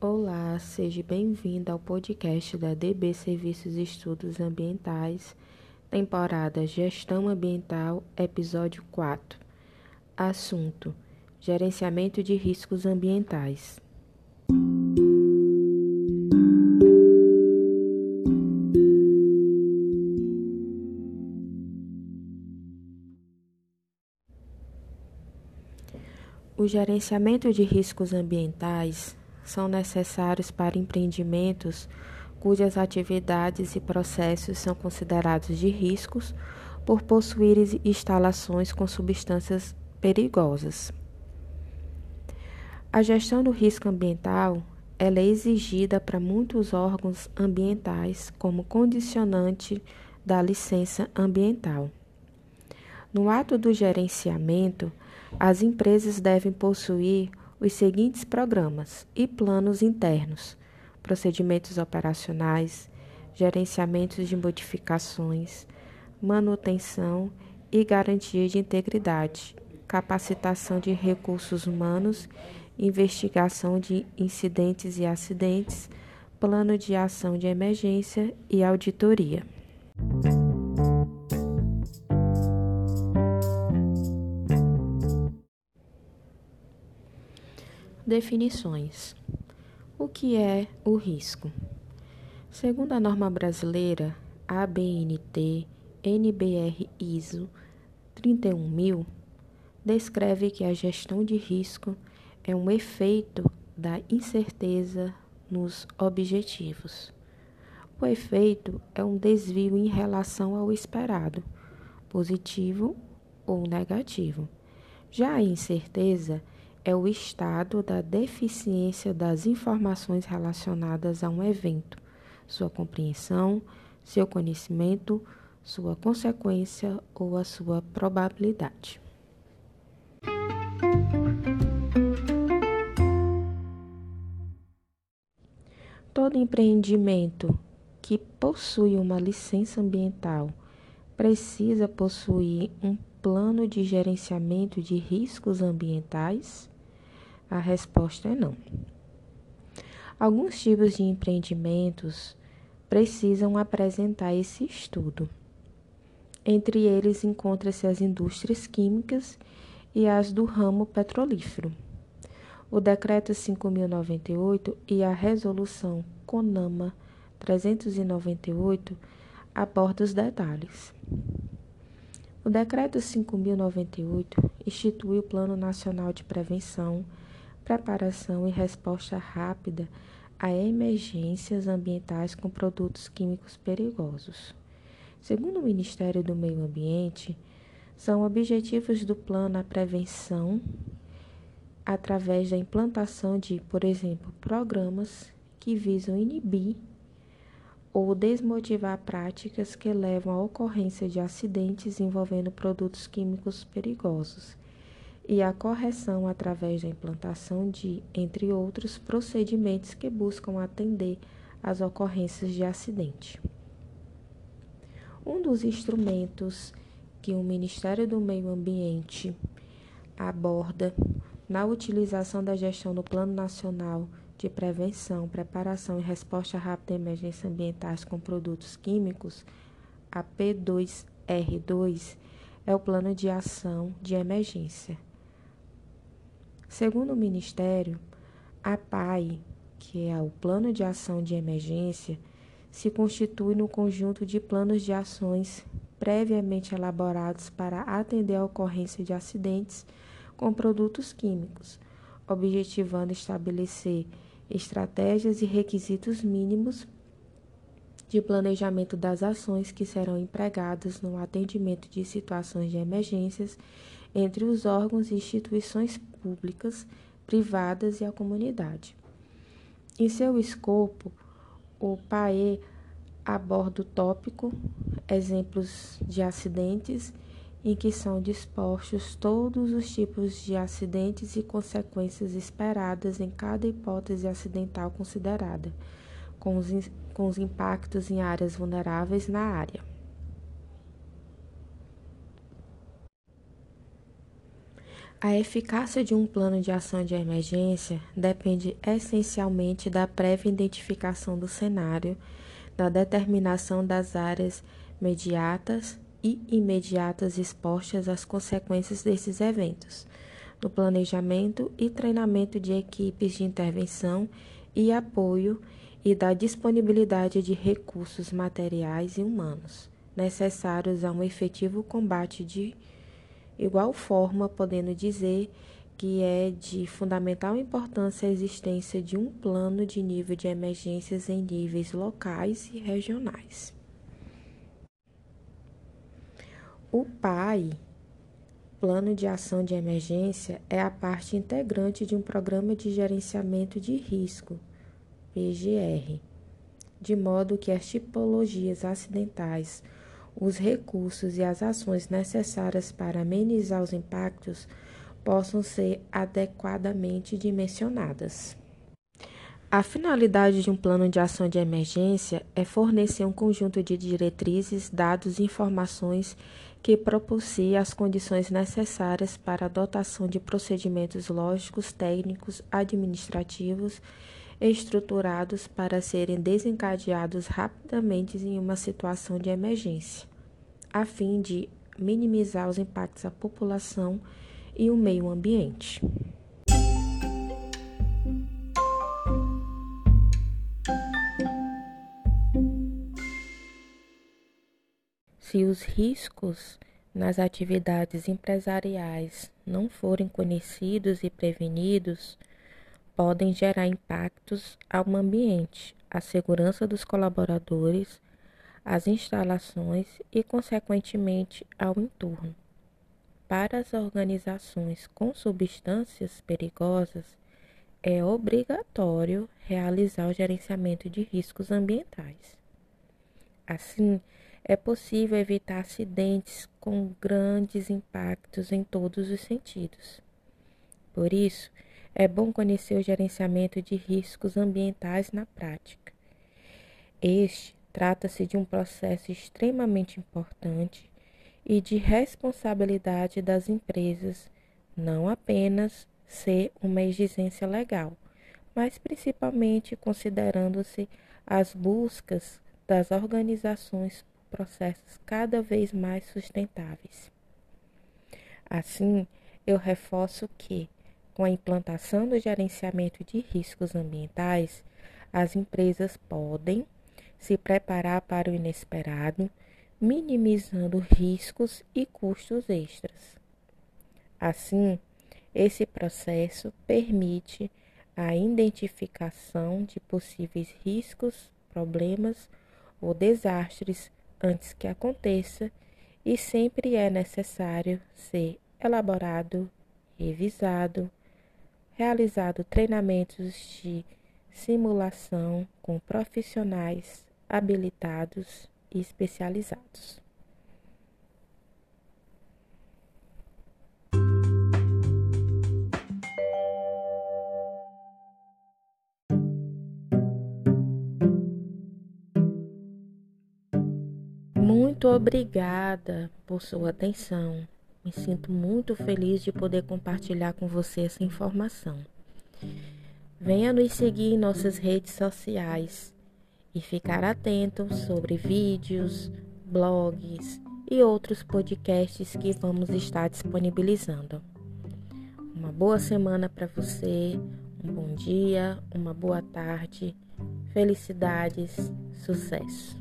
Olá, seja bem-vindo ao podcast da DB Serviços Estudos Ambientais, temporada Gestão Ambiental, episódio 4. Assunto: Gerenciamento de riscos ambientais. O gerenciamento de riscos ambientais são necessários para empreendimentos cujas atividades e processos são considerados de riscos por possuir instalações com substâncias perigosas. A gestão do risco ambiental ela é exigida para muitos órgãos ambientais como condicionante da licença ambiental. No ato do gerenciamento, as empresas devem possuir os seguintes programas e planos internos: procedimentos operacionais, gerenciamentos de modificações, manutenção e garantia de integridade, capacitação de recursos humanos, investigação de incidentes e acidentes, plano de ação de emergência e auditoria. Definições: O que é o risco? Segundo a norma brasileira ABNT NBR ISO 31000, descreve que a gestão de risco é um efeito da incerteza nos objetivos. O efeito é um desvio em relação ao esperado, positivo ou negativo. Já a incerteza é é o estado da deficiência das informações relacionadas a um evento, sua compreensão, seu conhecimento, sua consequência ou a sua probabilidade. Todo empreendimento que possui uma licença ambiental precisa possuir um plano de gerenciamento de riscos ambientais a resposta é não. Alguns tipos de empreendimentos precisam apresentar esse estudo. Entre eles encontra-se as indústrias químicas e as do ramo petrolífero. O Decreto 5098 e a Resolução CONAMA 398 abordam os detalhes. O Decreto 5098 institui o Plano Nacional de Prevenção preparação e resposta rápida a emergências ambientais com produtos químicos perigosos. Segundo o Ministério do Meio Ambiente, são objetivos do plano a prevenção através da implantação de, por exemplo, programas que visam inibir ou desmotivar práticas que levam à ocorrência de acidentes envolvendo produtos químicos perigosos e a correção através da implantação de, entre outros, procedimentos que buscam atender às ocorrências de acidente. Um dos instrumentos que o Ministério do Meio Ambiente aborda na utilização da gestão do Plano Nacional de Prevenção, Preparação e Resposta Rápida a Emergências Ambientais com Produtos Químicos, a P2R2, é o Plano de Ação de Emergência Segundo o Ministério, a PAI, que é o Plano de Ação de Emergência, se constitui no conjunto de planos de ações previamente elaborados para atender a ocorrência de acidentes com produtos químicos, objetivando estabelecer estratégias e requisitos mínimos de planejamento das ações que serão empregadas no atendimento de situações de emergências entre os órgãos e instituições públicas, privadas e a comunidade. Em seu escopo, o PAE aborda o tópico exemplos de acidentes em que são dispostos todos os tipos de acidentes e consequências esperadas em cada hipótese acidental considerada, com os, com os impactos em áreas vulneráveis na área. A eficácia de um plano de ação de emergência depende essencialmente da prévia identificação do cenário, da determinação das áreas imediatas e imediatas expostas às consequências desses eventos, do planejamento e treinamento de equipes de intervenção e apoio e da disponibilidade de recursos materiais e humanos necessários a um efetivo combate de igual forma, podendo dizer que é de fundamental importância a existência de um plano de nível de emergências em níveis locais e regionais. O PAI, Plano de Ação de Emergência, é a parte integrante de um programa de gerenciamento de risco, PGR, de modo que as tipologias acidentais, os recursos e as ações necessárias para amenizar os impactos possam ser adequadamente dimensionadas. A finalidade de um plano de ação de emergência é fornecer um conjunto de diretrizes, dados e informações que propicie as condições necessárias para a adotação de procedimentos lógicos, técnicos, administrativos estruturados para serem desencadeados rapidamente em uma situação de emergência, a fim de minimizar os impactos à população e o meio ambiente. Se os riscos nas atividades empresariais não forem conhecidos e prevenidos, podem gerar impactos ao ambiente, à segurança dos colaboradores, às instalações e, consequentemente, ao entorno. Para as organizações com substâncias perigosas, é obrigatório realizar o gerenciamento de riscos ambientais. Assim, é possível evitar acidentes com grandes impactos em todos os sentidos. Por isso, é bom conhecer o gerenciamento de riscos ambientais na prática. Este trata-se de um processo extremamente importante e de responsabilidade das empresas, não apenas ser uma exigência legal, mas principalmente considerando-se as buscas das organizações processos cada vez mais sustentáveis. Assim, eu reforço que, com a implantação do gerenciamento de riscos ambientais, as empresas podem se preparar para o inesperado, minimizando riscos e custos extras. Assim, esse processo permite a identificação de possíveis riscos, problemas ou desastres antes que aconteça e sempre é necessário ser elaborado, revisado, realizado treinamentos de simulação com profissionais habilitados e especializados. Muito obrigada por sua atenção. Me sinto muito feliz de poder compartilhar com você essa informação. Venha nos seguir em nossas redes sociais e ficar atento sobre vídeos, blogs e outros podcasts que vamos estar disponibilizando. Uma boa semana para você, um bom dia, uma boa tarde, felicidades, sucesso.